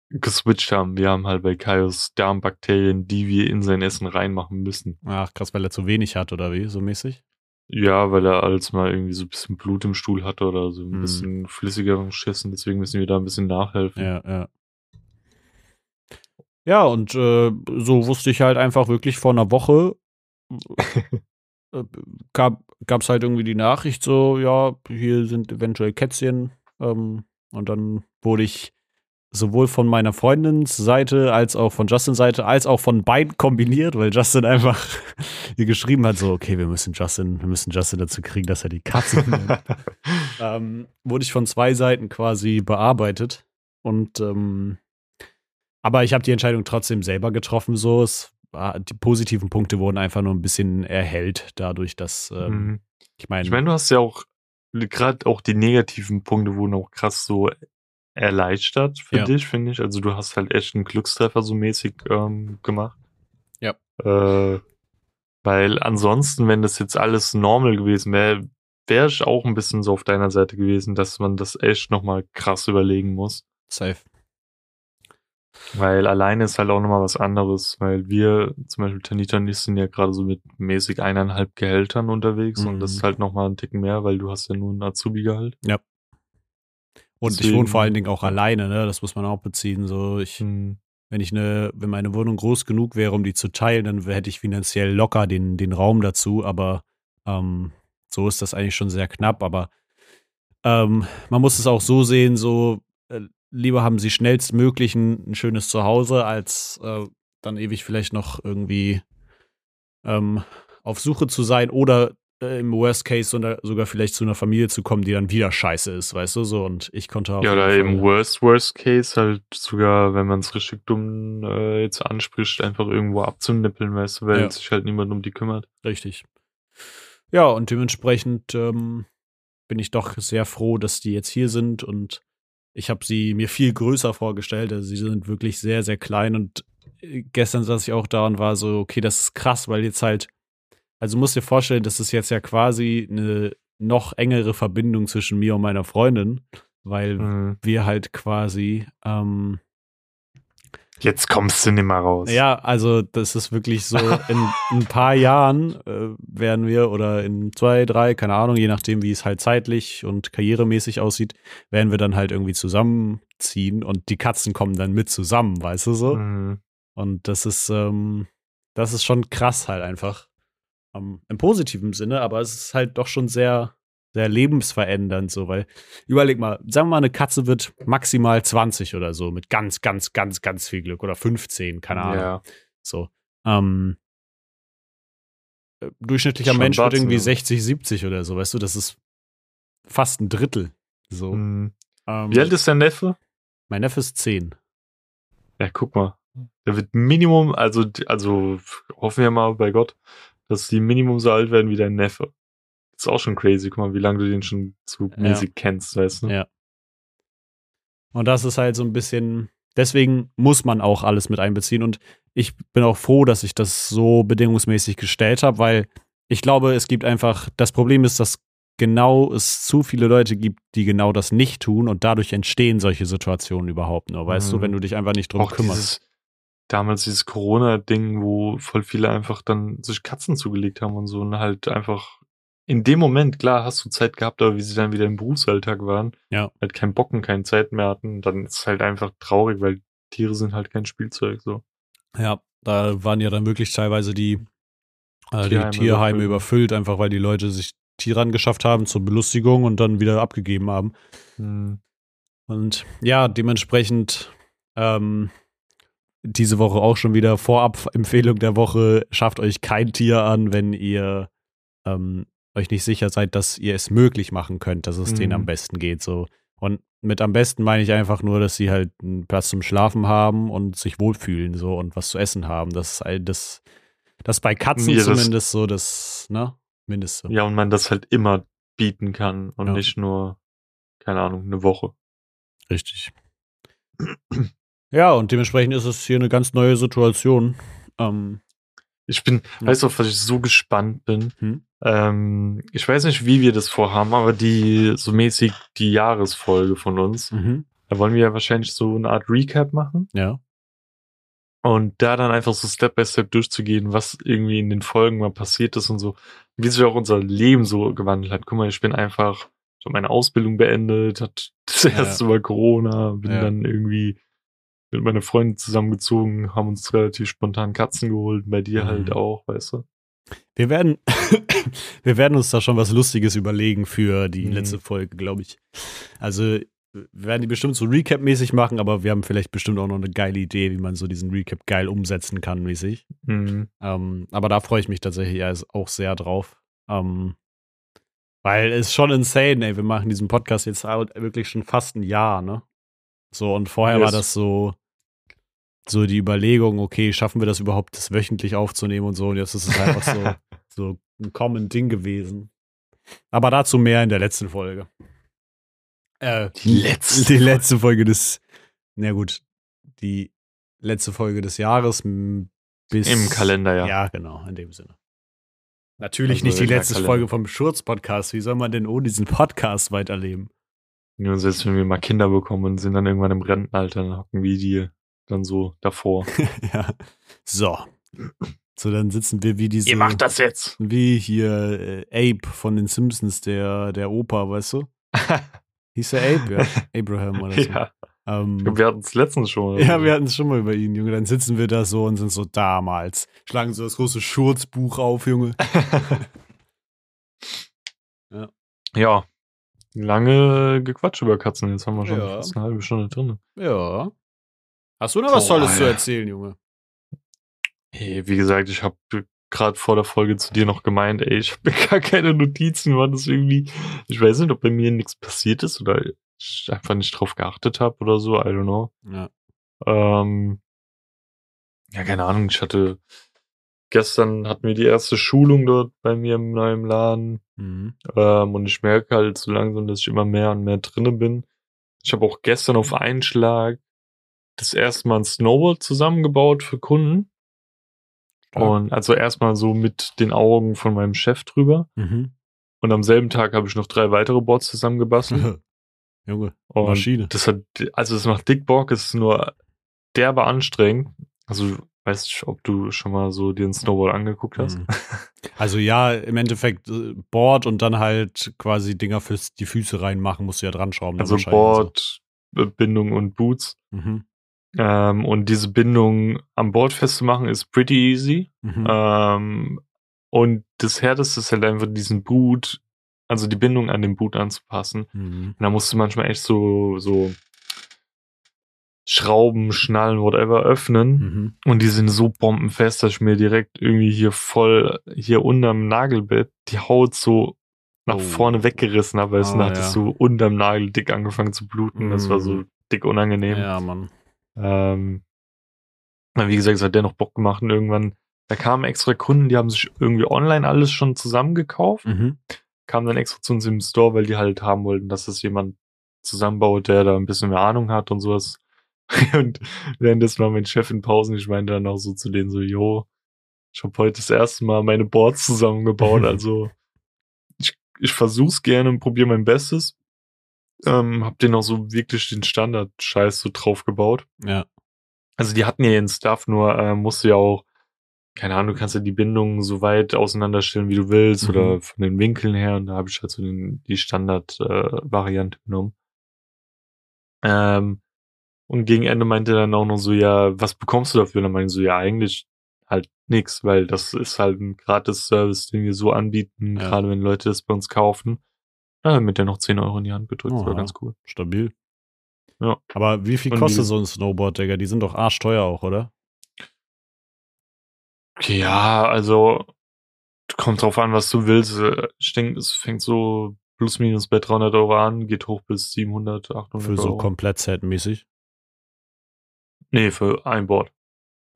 geswitcht haben. Wir haben halt bei Kaios Darmbakterien, die wir in sein Essen reinmachen müssen. Ach, krass, weil er zu wenig hat oder wie, so mäßig? Ja, weil er als mal irgendwie so ein bisschen Blut im Stuhl hatte oder so ein hm. bisschen flüssigeren Schiss und deswegen müssen wir da ein bisschen nachhelfen. Ja, ja. Ja, und äh, so wusste ich halt einfach wirklich vor einer Woche äh, gab es halt irgendwie die Nachricht so, ja, hier sind eventuell Kätzchen ähm, und dann wurde ich sowohl von meiner Freundins Seite als auch von Justins Seite als auch von beiden kombiniert, weil Justin einfach ihr geschrieben hat, so, okay, wir müssen Justin, wir müssen Justin dazu kriegen, dass er die Katze nimmt. ähm, wurde ich von zwei Seiten quasi bearbeitet und ähm, aber ich habe die Entscheidung trotzdem selber getroffen, so es die positiven Punkte wurden einfach nur ein bisschen erhellt dadurch, dass ähm, mhm. ich meine. Ich meine, du hast ja auch gerade auch die negativen Punkte wurden auch krass so erleichtert für ja. dich, finde ich. Also du hast halt echt einen Glückstreffer so mäßig ähm, gemacht. Ja. Äh, weil ansonsten, wenn das jetzt alles normal gewesen wäre, wäre ich auch ein bisschen so auf deiner Seite gewesen, dass man das echt nochmal krass überlegen muss. Safe. Weil alleine ist halt auch nochmal was anderes, weil wir, zum Beispiel Tanita und ich, sind ja gerade so mit mäßig eineinhalb Gehältern unterwegs und das Mhm. ist halt nochmal ein Ticken mehr, weil du hast ja nur ein Azubi-Gehalt. Und ich Deswegen- wohne vor allen Dingen auch alleine, ne? Das muss man auch beziehen. So, ich, Hm. wenn ich eine, wenn meine Wohnung groß genug wäre, um die zu teilen, dann hätte ich finanziell locker den, den Raum dazu, aber ähm, so ist das eigentlich schon sehr knapp. Aber ähm, man muss es auch so sehen, so äh, lieber haben sie schnellstmöglich ein, ein schönes Zuhause, als äh, dann ewig vielleicht noch irgendwie ähm, auf Suche zu sein oder im Worst Case sogar- sogar vielleicht zu einer Familie zu kommen, die dann wieder scheiße ist, weißt du so. Und ich konnte auf Ja, oder im Worst, Worst Case halt sogar, wenn man es richtig dumm äh, jetzt anspricht, einfach irgendwo abzunippeln, weißt du, weil Ja. sich halt niemand um die kümmert. Richtig. Ja, und dementsprechend ähm, bin ich doch sehr froh, dass die jetzt hier sind und ich habe sie mir viel größer vorgestellt. Also sie sind wirklich sehr, sehr klein und äh, gestern saß ich auch da und war so, okay, das ist krass, weil jetzt halt, also musst dir vorstellen, das ist jetzt ja quasi eine noch engere Verbindung zwischen mir und meiner Freundin, weil Mhm. wir halt quasi ähm, Jetzt kommst du nimmer raus. Ja, also das ist wirklich so, in ein paar Jahren äh, werden wir oder in zwei, drei, keine Ahnung, je nachdem, wie es halt zeitlich und karrieremäßig aussieht, werden wir dann halt irgendwie zusammenziehen und die Katzen kommen dann mit zusammen, weißt du so? Mhm. Und das ist, ähm, das ist schon krass halt einfach. Ähm, Im positiven Sinne, aber es ist halt doch schon sehr, sehr lebensverändernd so, weil überleg mal, sagen wir mal, eine Katze wird maximal 20 oder so, mit ganz, ganz, ganz, ganz viel Glück oder 15, keine Ahnung. Ja. So. Ähm, äh, durchschnittlicher Schon Mensch wird irgendwie ja. 60, 70 oder so, weißt du, das ist fast ein Drittel. So. Mhm. Ähm, Wie alt ist der Neffe? mein Neffe ist 10. Ja, guck mal. Der wird Minimum, also, also hoffen wir mal bei Gott, dass die Minimum so alt werden wie dein Neffe. Das ist auch schon crazy. Guck mal, wie lange du den schon zu Ja. mäßig kennst, weißt du? Ja. Und das ist halt so ein bisschen, deswegen muss man auch alles mit einbeziehen. Und ich bin auch froh, dass ich das so bedingungsmäßig gestellt habe, weil ich glaube, es gibt einfach, das Problem ist, dass genau es zu viele Leute gibt, die genau das nicht tun und dadurch entstehen solche Situationen überhaupt nur. Weißt du, Mhm. wenn du dich einfach nicht drum auch kümmerst. dieses, damals dieses Corona-Ding, wo voll viele einfach dann sich Katzen zugelegt haben und so und halt einfach in dem Moment, klar, hast du Zeit gehabt, aber wie sie dann wieder im Berufsalltag waren, Ja. halt keinen Bocken, keine Zeit mehr hatten, dann ist es halt einfach traurig, weil Tiere sind halt kein Spielzeug, so. Ja, da waren ja dann wirklich teilweise die, äh, die Tierheime Tierheime überfüllt. überfüllt, einfach weil die Leute sich Tiere angeschafft haben zur Belustigung und dann wieder abgegeben haben. Hm. Und ja, dementsprechend ähm, diese Woche auch schon wieder Vorab-Empfehlung der Woche. Schafft euch kein Tier an, wenn ihr ähm, euch nicht sicher seid, dass ihr es möglich machen könnt, dass es denen Mhm. am besten geht. So. Und mit am besten meine ich einfach nur, dass sie halt einen Platz zum Schlafen haben und sich wohlfühlen so und was zu essen haben. Das ist all das, das bei Katzen Ja, das- zumindest so das, ne? Mindeste. Ja, und man das halt immer bieten kann und Ja. nicht nur, keine Ahnung, eine Woche. Richtig. Ja, und dementsprechend ist es hier eine ganz neue Situation. Ähm, Ich bin, Ja. weißt du, auf was ich so gespannt bin? Hm? Ähm, ich weiß nicht, wie wir das vorhaben, aber die, so mäßig die Jahresfolge von uns, mhm. da wollen wir ja wahrscheinlich so eine Art Recap machen Ja. und da dann einfach so Step by Step durchzugehen, was irgendwie in den Folgen mal passiert ist und so, wie sich auch unser Leben so gewandelt hat. Guck mal, ich bin einfach, ich habe meine Ausbildung beendet, hat das Ja. erste Mal Corona, bin Ja. dann irgendwie mit meiner Freundin zusammengezogen, haben uns relativ spontan Katzen geholt, bei dir Mhm. halt auch, weißt du? Wir werden, wir werden uns da schon was Lustiges überlegen für die Mhm. letzte Folge, glaube ich. Also, wir werden die bestimmt so Recap-mäßig machen, aber wir haben vielleicht bestimmt auch noch eine geile Idee, wie man so diesen Recap geil umsetzen kann, mäßig. Mhm. Ähm, aber da freue ich mich tatsächlich auch sehr drauf. Ähm, weil es ist schon insane, ey. Wir machen diesen Podcast jetzt halt wirklich schon fast ein Jahr, ne? So, und vorher Yes. war das so, so die Überlegung, okay, schaffen wir das überhaupt, das wöchentlich aufzunehmen und so. Und jetzt ist es einfach so, so ein common Ding gewesen. Aber dazu mehr in der letzten Folge. Äh, Die letzte Die letzte Folge des, na gut, die letzte Folge des Jahres bis. Im Kalender, ja. Ja, genau, in dem Sinne. Natürlich Also nicht die letzte. Folge vom Schurz-Podcast. Wie soll man denn ohne diesen Podcast weiterleben? Nur selbst wenn wir mal Kinder bekommen und sind dann irgendwann im Rentenalter, dann hocken wir die dann so davor. ja. So. So, dann sitzen wir wie diese. Ihr macht das jetzt. Wie hier äh, Abe von den Simpsons, der, der Opa, weißt du? Hieß der Abe, ja. Abraham oder so. ja. Ähm, Wir hatten es letztens schon. ja, wir hatten es schon mal über ihn, Junge. Dann sitzen wir da so und sind so damals. Schlagen so das große Schurzbuch auf, Junge. Ja. Lange gequatscht über Katzen. Jetzt haben wir schon Ja. fast eine halbe Stunde drin. Ja. Hast du noch was Tolles zu erzählen, Junge? Hey, wie gesagt, ich habe gerade vor der Folge zu dir noch gemeint, ey, ich habe gar keine Notizen, war das irgendwie, ich weiß nicht, ob bei mir nichts passiert ist oder ich einfach nicht drauf geachtet habe oder so, I don't know. Ja. Ähm, ja, keine Ahnung, ich hatte gestern hatten wir die erste Schulung dort bei mir im neuen Laden Mhm. ähm, und ich merke halt so langsam, dass ich immer mehr und mehr drinne bin. Ich habe auch gestern auf einen Schlag das erste Mal ein Snowboard zusammengebaut für Kunden. Stark. Und also erstmal so mit den Augen von meinem Chef drüber. Mhm. Und am selben Tag habe ich noch drei weitere Boards zusammengebastelt. Junge, Und Maschine. Das hat, also es macht dick Bock, es ist nur derbe anstrengend. Also weiß nicht, ob du schon mal so dir ein Snowboard angeguckt hast. Mhm. Also ja, im Endeffekt äh, Board und dann halt quasi Dinger für die Füße reinmachen, musst du ja dran schrauben. Also Board, äh, Bindung und Boots. So. Mhm. Ähm, und diese Bindung am Board festzumachen ist pretty easy. Mhm. Ähm, und das Härteste ist halt einfach diesen Boot, also die Bindung an den Boot anzupassen. Mhm. Und da musst du manchmal echt so, so Schrauben, Schnallen, whatever öffnen. Mhm. Und die sind so bombenfest, dass ich mir direkt irgendwie hier voll, hier unterm Nagelbett, die Haut so nach Oh. vorne weggerissen habe, weil es Ah, hat ja. so unterm Nagel dick angefangen zu bluten. Das war so Mhm. dick unangenehm. Ja, Mann. Ähm, wie gesagt, es hat dennoch Bock gemacht und irgendwann, da kamen extra Kunden, die haben sich irgendwie online alles schon zusammengekauft, Mhm. kamen dann extra zu uns im Store, weil die halt haben wollten, dass das jemand zusammenbaut, der da ein bisschen mehr Ahnung hat und sowas. Und währenddessen war mein Chef in Pausen, ich meinte dann auch so zu denen so, yo, ich habe heute das erste Mal meine Boards zusammengebaut, also ich, ich versuch's gerne und probiere mein Bestes. Ähm, hab den auch so wirklich den Standard-Scheiß so drauf gebaut. Ja. Also die hatten ja ihren Stuff, nur äh, musst du ja auch, keine Ahnung, du kannst ja die Bindungen so weit auseinanderstellen, wie du willst, Mhm. oder von den Winkeln her. Und da habe ich halt so den, die Standard-Variante genommen. Ähm, und gegen Ende meinte er dann auch noch so, ja, was bekommst du dafür? Und dann meinte ich so, ja, eigentlich halt nix, weil das ist halt ein Gratis-Service, den wir so anbieten, Ja. gerade wenn Leute das bei uns kaufen. Ja, dann mit der noch 10 Euro in die Hand gedrückt, das war ganz cool. Stabil. Ja. Aber wie viel Und kostet die- so ein Snowboard, Digga? Die sind doch arschteuer auch, oder? Ja, also kommt drauf an, was du willst. Äh, Ich denke, es fängt so plus minus bei 300 Euro an, geht hoch bis 700, 800 Für so Euro. Komplett-Set-mäßig. Nee, für ein Board.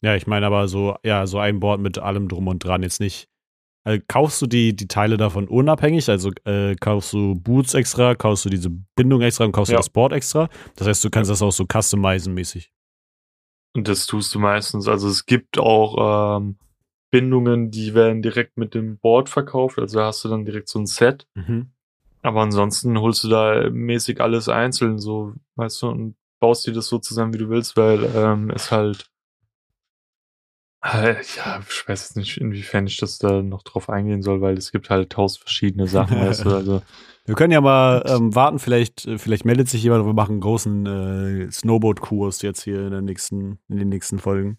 Ja, ich meine aber so, ja, so ein Board mit allem drum und dran. Jetzt nicht. Also, kaufst du die, die Teile davon unabhängig? Also äh, kaufst du Boots extra, kaufst du diese Bindung extra und kaufst Ja. du das Board extra? Das heißt, du kannst das auch so customizen mäßig. Und das tust du meistens. Also es gibt auch ähm, Bindungen, die werden direkt mit dem Board verkauft. Also hast du dann direkt so ein Set. Mhm. Aber ansonsten holst du da mäßig alles einzeln, so, weißt du, und baust dir das so zusammen, wie du willst, weil ähm, es halt äh, ja, ich weiß jetzt nicht, inwiefern ich das da noch drauf eingehen soll, weil es gibt halt tausend verschiedene Sachen, weißt du, also Wir können ja mal ähm, warten, vielleicht, äh, vielleicht meldet sich jemand, wir machen einen großen äh, Snowboard-Kurs jetzt hier in, der nächsten, in den nächsten Folgen.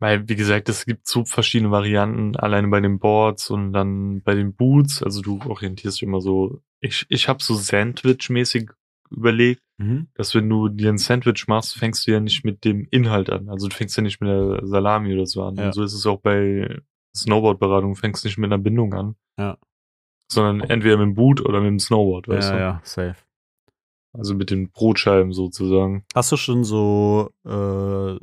Weil, wie gesagt, es gibt so verschiedene Varianten, alleine bei den Boards und dann bei den Boots. Also du orientierst dich immer so. Ich, ich habe so Sandwich-mäßig überlegt, Mhm. dass wenn du dir ein Sandwich machst, fängst du ja nicht mit dem Inhalt an. Also du fängst ja nicht mit der Salami oder so an. Ja. Und so ist es auch bei Snowboard-Beratung. Du fängst nicht mit einer Bindung an. Ja. Sondern entweder mit dem Boot oder mit dem Snowboard, weißt Ja, du? ja, safe. Also mit den Brotscheiben sozusagen. Hast du schon so, äh,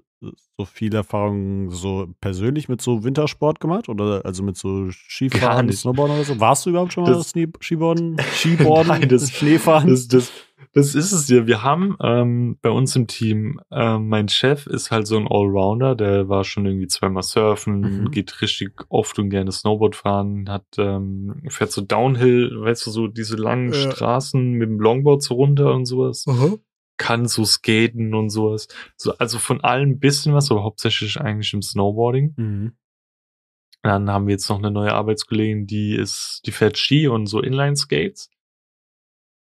so viel Erfahrung so persönlich mit so Wintersport gemacht? Oder also mit so Skifahren. Snowboarden oder so? Warst du überhaupt schon mal Das- Skiboarden? Skiboarden? Nein, das- Schneefahren? Das, das, das ist es ja. Wir haben ähm, bei uns im Team, ähm, mein Chef ist halt so ein Allrounder, der war schon irgendwie zweimal surfen, Mhm. geht richtig oft und gerne Snowboard fahren, hat ähm, fährt so Downhill, weißt du, so diese langen Ja. Straßen mit dem Longboard so runter und sowas. kann so skaten und sowas. So, also von allem ein bisschen was, aber hauptsächlich eigentlich im Snowboarding. Mhm. Dann haben wir jetzt noch eine neue Arbeitskollegin, die ist, die fährt Ski und so Inline-Skates.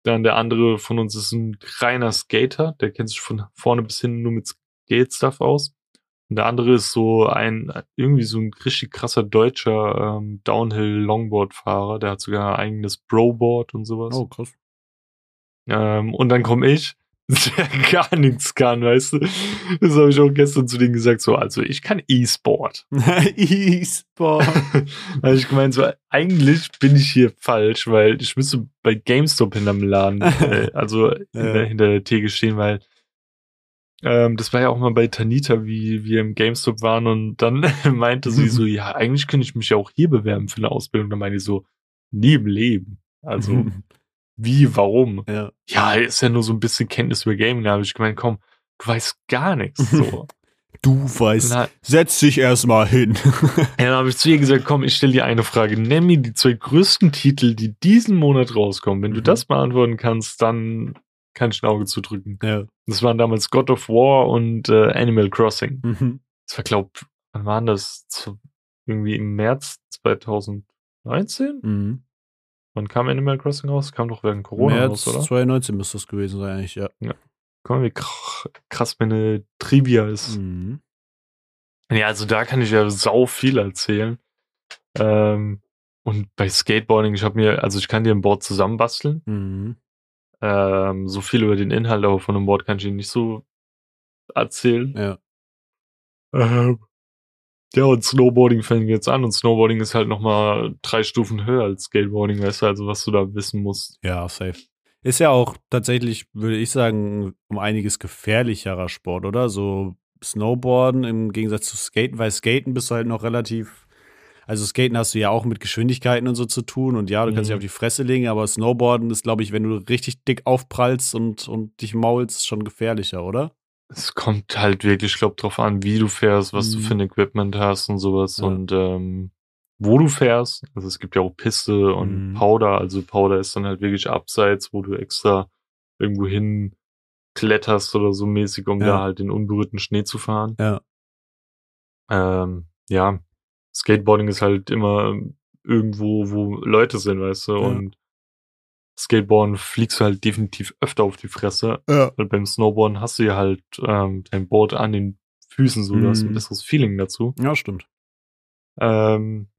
Dann der andere von uns ist ein reiner Skater, der kennt sich von vorne bis hinten nur mit Skate-Stuff aus. Und der andere ist so ein, irgendwie so ein richtig krasser deutscher ähm, Downhill-Longboard-Fahrer, der hat sogar ein eigenes Bro-Board und sowas. Oh, krass. Ähm, und dann komme ich, der gar nichts kann, weißt du. Das habe ich auch gestern zu denen gesagt, so, also ich kann E-Sport. E-Sport. da habe ich gemeint, so, eigentlich bin ich hier falsch, weil ich müsste bei GameStop hinterm Laden, äh, also Ja. hinter, hinter der Theke stehen, weil ähm, das war ja auch mal bei Tanita, wie wir im GameStop waren und dann meinte sie so, ja, eigentlich könnte ich mich ja auch hier bewerben für eine Ausbildung. Dann meinte ich so, nie im Leben. Also, wie, warum? ja. Ja, ist ja nur so ein bisschen Kenntnis über Gaming. Da habe ich gemeint, komm, du weißt gar nichts. So. Du weißt, Na, setz dich erstmal hin. ja, dann habe ich zu ihr gesagt, komm, ich stelle dir eine Frage. Nenn mir die zwei größten Titel, die diesen Monat rauskommen. Wenn du Mhm. das beantworten kannst, dann kann ich ein Auge zudrücken. ja. Das waren damals God of War und äh, Animal Crossing. Mhm. Das war, glaub, wann waren das? Zu, irgendwie im März 2019? Mhm. Wann kam Animal Crossing raus? Kam doch während Corona März raus, oder? 2019 müsste das gewesen sein, eigentlich, ja. Guck mal, wie kr- krass meine Trivia ist. Mhm. Ja, also da kann ich ja sau viel erzählen. Ähm, und bei Skateboarding, ich habe mir, also ich kann dir ein Board zusammenbasteln. Mhm. Ähm, so viel über den Inhalt, aber von einem Board kann ich Ihnen nicht so erzählen. Ja. Ähm, ja, und Snowboarding fängt jetzt an und Snowboarding ist halt nochmal drei Stufen höher als Skateboarding, weißt du, also was du da wissen musst. Ja, safe. Ist ja auch tatsächlich, würde ich sagen, um einiges gefährlicherer Sport, oder? So Snowboarden im Gegensatz zu Skaten, weil Skaten bist du halt noch relativ. Also Skaten hast du ja auch mit Geschwindigkeiten und so zu tun und ja, du kannst dich Mhm. auf die Fresse legen, aber Snowboarden ist, glaube ich, wenn du richtig dick aufprallst und, und dich maulst, schon gefährlicher, oder? Es kommt halt wirklich, ich glaube, drauf an, wie du fährst, was du Mhm. für ein Equipment hast und sowas Ja. und ähm, wo du fährst. Also es gibt ja auch Piste und Mhm. Powder. Also Powder ist dann halt wirklich abseits, wo du extra irgendwo hin kletterst oder so mäßig, um Ja. da halt den unberührten Schnee zu fahren. Ja. Ähm, ja, Skateboarding ist halt immer irgendwo, wo Leute sind, weißt du, Ja. und Skateboarden fliegst du halt definitiv öfter auf die Fresse, Ja. weil beim Snowboarden hast du ja halt ähm, dein Board an den Füßen so, du hast ein Mhm. besseres Feeling dazu. Ja, stimmt. Ähm,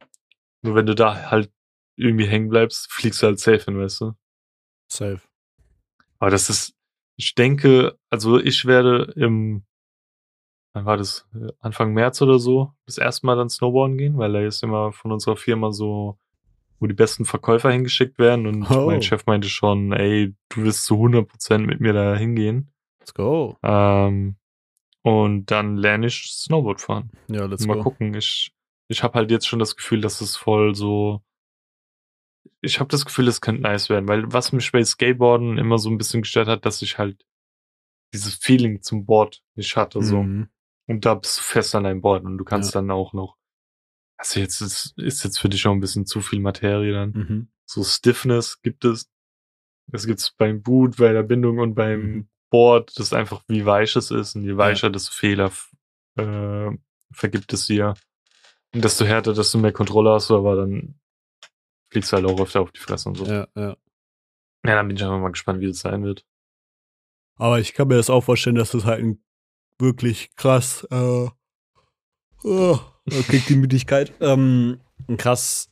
nur wenn du da halt irgendwie hängen bleibst, fliegst du halt safe hin, weißt du. Safe. Aber das ist, ich denke, also ich werde im, wann war das, Anfang März oder so, das erste Mal dann Snowboarden gehen, weil da ist immer von unserer Firma so, wo die besten Verkäufer hingeschickt werden und Oh. mein Chef meinte schon, ey, du wirst zu 100% mit mir da hingehen. Let's go. Ähm, und dann lerne ich Snowboard fahren. Ja, let's Mal go. gucken. Ich, ich habe halt jetzt schon das Gefühl, dass es voll so. Ich habe das Gefühl, es könnte nice werden, weil was mich bei Skateboarden immer so ein bisschen gestört hat, dass ich halt dieses Feeling zum Board nicht hatte. So. Mhm. Und da bist du fest an deinem Board und du kannst dann auch noch. Also jetzt ist, ist jetzt für dich auch ein bisschen zu viel Materie dann. Mhm. So Stiffness gibt es. Das gibt's beim Boot, bei der Bindung und beim Mhm. Board. Das ist einfach, wie weich es ist. Und je weicher, desto Fehler äh, vergibt es dir. Und desto härter, desto mehr Kontrolle hast du, aber dann fliegst du halt auch öfter auf die Fresse und so. Ja, Ja, ja. dann bin ich einfach mal gespannt, wie das sein wird. Aber ich kann mir das auch vorstellen, dass das halt ein wirklich krass, äh, oh, da kriegt die Müdigkeit, ähm, ein krass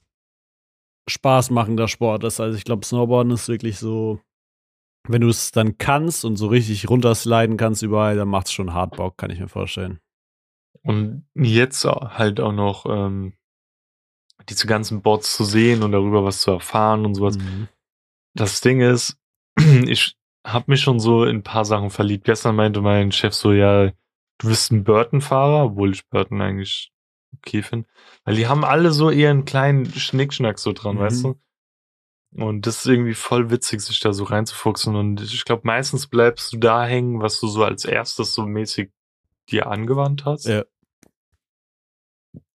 Spaß machender Sport ist. Also ich glaube, Snowboarden ist wirklich so, wenn du es dann kannst und so richtig runtersliden kannst überall, dann macht es schon hart Bock, kann ich mir vorstellen. Und jetzt halt auch noch ähm, diese ganzen Boards zu sehen und darüber was zu erfahren und sowas. Mhm. Das Ding ist, ich habe mich schon so in ein paar Sachen verliebt. Gestern meinte mein Chef so, ja, du bist ein Burton-Fahrer, obwohl ich Burton eigentlich okay finde. Weil die haben alle so eher einen kleinen Schnickschnack so dran, Mhm. weißt du? Und das ist irgendwie voll witzig, sich da so reinzufuchsen. Und ich glaube, meistens bleibst du da hängen, was du so als erstes so mäßig dir angewandt hast. Ja.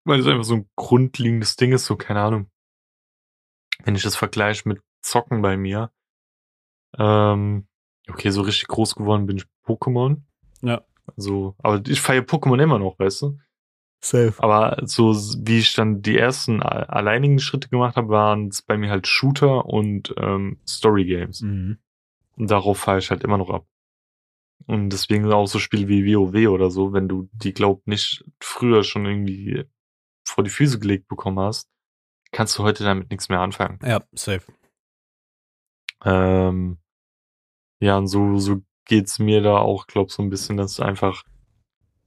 Weil es einfach so ein grundlegendes Ding ist, so keine Ahnung. Wenn ich das vergleiche mit Zocken bei mir, ähm, Okay, so richtig groß geworden bin ich Pokémon. Ja. Also, aber ich feiere Pokémon immer noch, weißt du? Safe. Aber so wie ich dann die ersten alleinigen Schritte gemacht habe, waren es bei mir halt Shooter und ähm, Story Games. Mhm. Und darauf fahre ich halt immer noch ab. Und deswegen auch so Spiele wie WoW oder so, wenn du die, glaub nicht früher schon irgendwie vor die Füße gelegt bekommen hast, kannst du heute damit nichts mehr anfangen. Ja, safe. Ähm, ja, und so, so geht's mir da auch, glaub so ein bisschen, dass einfach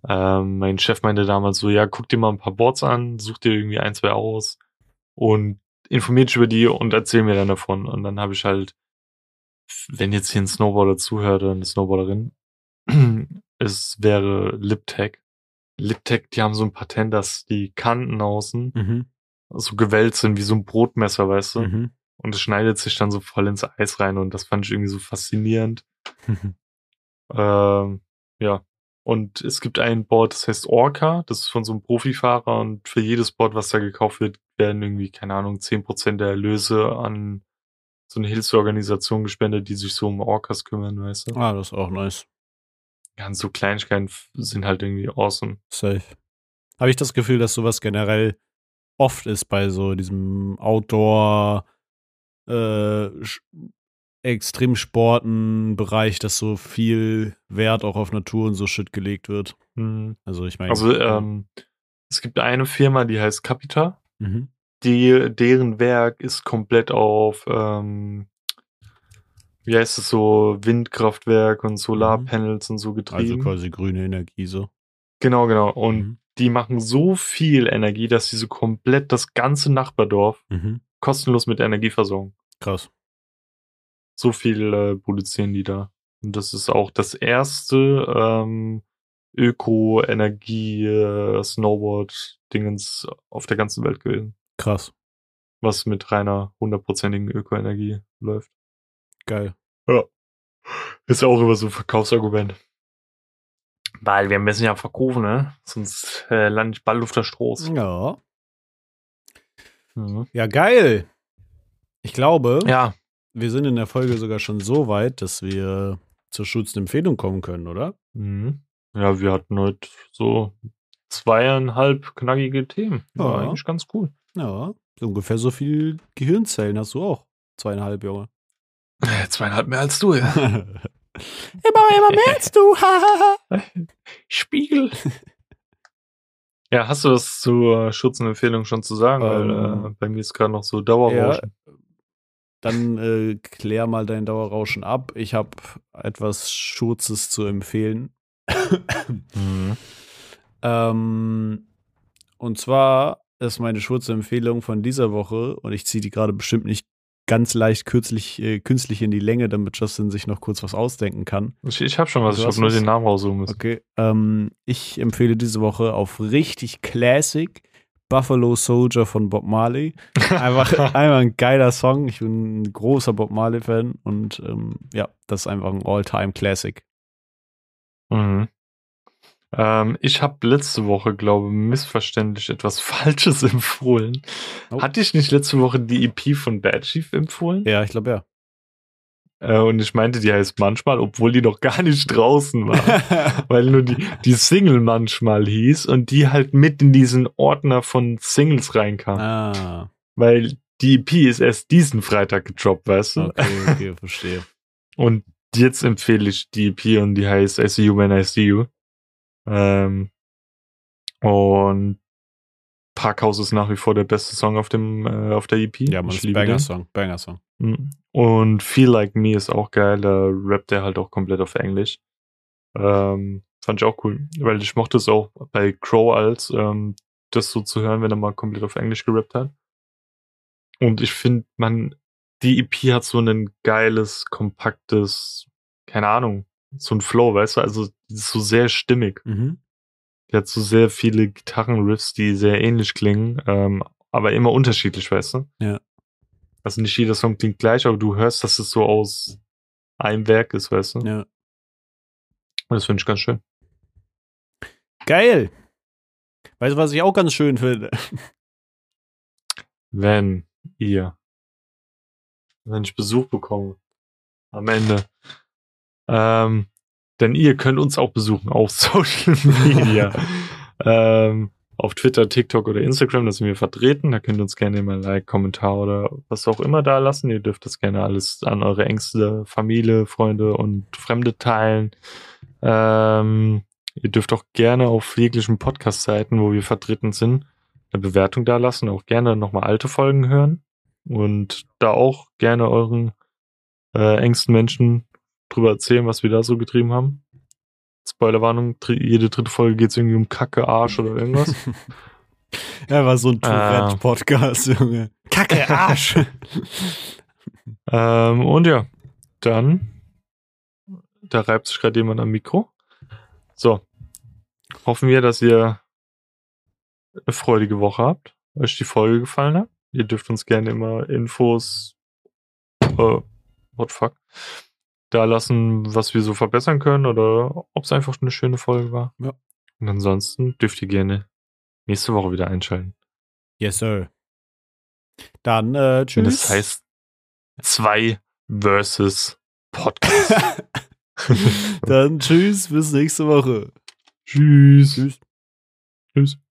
ähm, mein Chef meinte damals so, ja, guck dir mal ein paar Boards an, such dir irgendwie ein, zwei aus und informier dich über die und erzähl mir dann davon. Und dann habe ich halt, wenn jetzt hier ein Snowboarder zuhört oder eine Snowboarderin, es wäre Liptech. Liptech, die haben so ein Patent, dass die Kanten außen Mhm. so gewellt sind wie so ein Brotmesser, weißt du? Mhm. Und es schneidet sich dann so voll ins Eis rein und das fand ich irgendwie so faszinierend. Ähm, ja. Und es gibt ein Board, das heißt Orca, das ist von so einem Profifahrer und für jedes Board, was da gekauft wird, werden irgendwie, keine Ahnung, 10% der Erlöse an so eine Hilfsorganisation gespendet, die sich so um Orcas kümmern, weißt du? ah, das ist auch nice. Ja, so Kleinigkeiten sind halt irgendwie awesome. Safe. Habe ich das Gefühl, dass sowas generell oft ist bei so diesem Outdoor äh, Extremsporten-Bereich, dass so viel Wert auch auf Natur und so Shit gelegt wird. Mhm. Also ich meine. Also, ähm, es gibt eine Firma, die heißt Capita. mhm. die, deren Werk ist komplett auf, ähm, wie heißt es so, Windkraftwerk und Solarpanels und so Also getrieben. quasi grüne Energie so. genau, genau. Und Mhm. die machen so viel Energie, dass sie so komplett das ganze Nachbardorf Mhm. kostenlos mit Energie versorgen. Krass. So viel äh, produzieren die da. Und das ist auch das erste ähm, Öko-Energie-Snowboard-Dingens auf der ganzen Welt gewesen. Krass. was mit reiner hundertprozentigen Ökoenergie läuft. Geil. Ja. Ist auch immer so ein Verkaufsargument. Weil wir müssen ja verkaufen, ne? Sonst äh, lande ich bald auf der Stroß. Ja. Mhm. Ja, geil. Ich glaube, Ja, wir sind in der Folge sogar schon so weit, dass wir zur Schutzempfehlung kommen können, oder? mhm. ja, wir hatten heute so zweieinhalb knackige Themen. War Ja. eigentlich ganz cool. Ja. Ungefähr so viel Gehirnzellen hast du auch. Zweieinhalb, Junge. Äh, zweieinhalb mehr als du, ja. immer, immer mehr als du. Spiegel. ja, hast du was zur Schutzempfehlung schon zu sagen? Weil Ähm, äh, bei mir ist gerade noch so Dauerrauschen. Dann äh, klär mal dein Dauerrauschen ab. Ich habe etwas Schutzes zu empfehlen. Mhm. Ähm, und zwar ist meine Schutzempfehlung von dieser Woche, und ich ziehe die gerade bestimmt nicht ganz leicht kürzlich, äh, künstlich in die Länge, damit Justin sich noch kurz was ausdenken kann. Ich, ich habe schon was, ich habe nur den Namen raussuchen müssen. Okay. Ähm, ich empfehle diese Woche auf richtig Classic Buffalo Soldier von Bob Marley. Einfach, einfach ein geiler Song. Ich bin ein großer Bob Marley-Fan und ähm, ja, das ist einfach ein All-Time-Classic. Mhm. Ähm, ich habe letzte Woche, glaube missverständlich etwas Falsches empfohlen. Oh. Hatte ich nicht letzte Woche die EP von Bad Chief empfohlen? Ja, ich glaube ja. Äh, und ich meinte, die heißt manchmal, obwohl die noch gar nicht draußen war. weil nur die, die Single manchmal hieß und die halt mit in diesen Ordner von Singles reinkam. ah, Weil die EP ist erst diesen Freitag gedroppt, weißt du? okay, okay, verstehe. Und jetzt empfehle ich die EP und die heißt I See You When I See You. Ähm, und Parkhaus ist nach wie vor der beste Song auf dem äh, auf der EP. Ja, man, ist ein liebe den. Banger-Song, Banger-Song. Mhm. Und Feel Like Me ist auch geil. Da rappt er halt auch komplett auf Englisch. Ähm, fand ich auch cool, weil ich mochte es auch bei Crow als ähm, das so zu hören, wenn er mal komplett auf Englisch gerappt hat. Und ich finde, man, die EP hat so ein geiles, kompaktes, keine Ahnung, so ein Flow, weißt du, also so sehr stimmig. Mhm. Die hat so sehr viele Gitarrenriffs, die sehr ähnlich klingen, ähm, aber immer unterschiedlich, weißt du? Ja. Also nicht jeder Song klingt gleich, aber du hörst, dass es so aus einem Werk ist, weißt du? Ja. Und das finde ich ganz schön. Geil. Weißt du, was ich auch ganz schön finde? Wenn ihr, wenn ich Besuch bekomme, am Ende Ähm, denn ihr könnt uns auch besuchen auf Social Media. ähm, auf Twitter, TikTok oder Instagram, da sind wir vertreten. Da könnt ihr uns gerne mal Like, Kommentar oder was auch immer da lassen. Ihr dürft das gerne alles an eure engste Familie, Freunde und Fremde teilen. Ähm, ihr dürft auch gerne auf jeglichen Podcast-Seiten, wo wir vertreten sind, eine Bewertung da lassen. Auch gerne nochmal alte Folgen hören. Und da auch gerne euren äh, engsten Menschen drüber erzählen, was wir da so getrieben haben. Spoilerwarnung, jede dritte Folge geht es irgendwie um Kacke, Arsch oder irgendwas. Ja, war so ein Ah. Tourette-Podcast, Junge. Kacke, Arsch. ähm, und ja, dann, da reibt sich gerade jemand am Mikro. So, hoffen wir, dass ihr eine freudige Woche habt, euch die Folge gefallen hat. Ihr dürft uns gerne immer Infos, äh, what fuck, da lassen, was wir so verbessern können oder ob es einfach eine schöne Folge war. Ja. Und ansonsten dürft ihr gerne nächste Woche wieder einschalten. yes, sir. Dann, äh, tschüss. Und das heißt zwei versus Podcast. Dann tschüss, bis nächste Woche. Tschüss. Tschüss. Tschüss.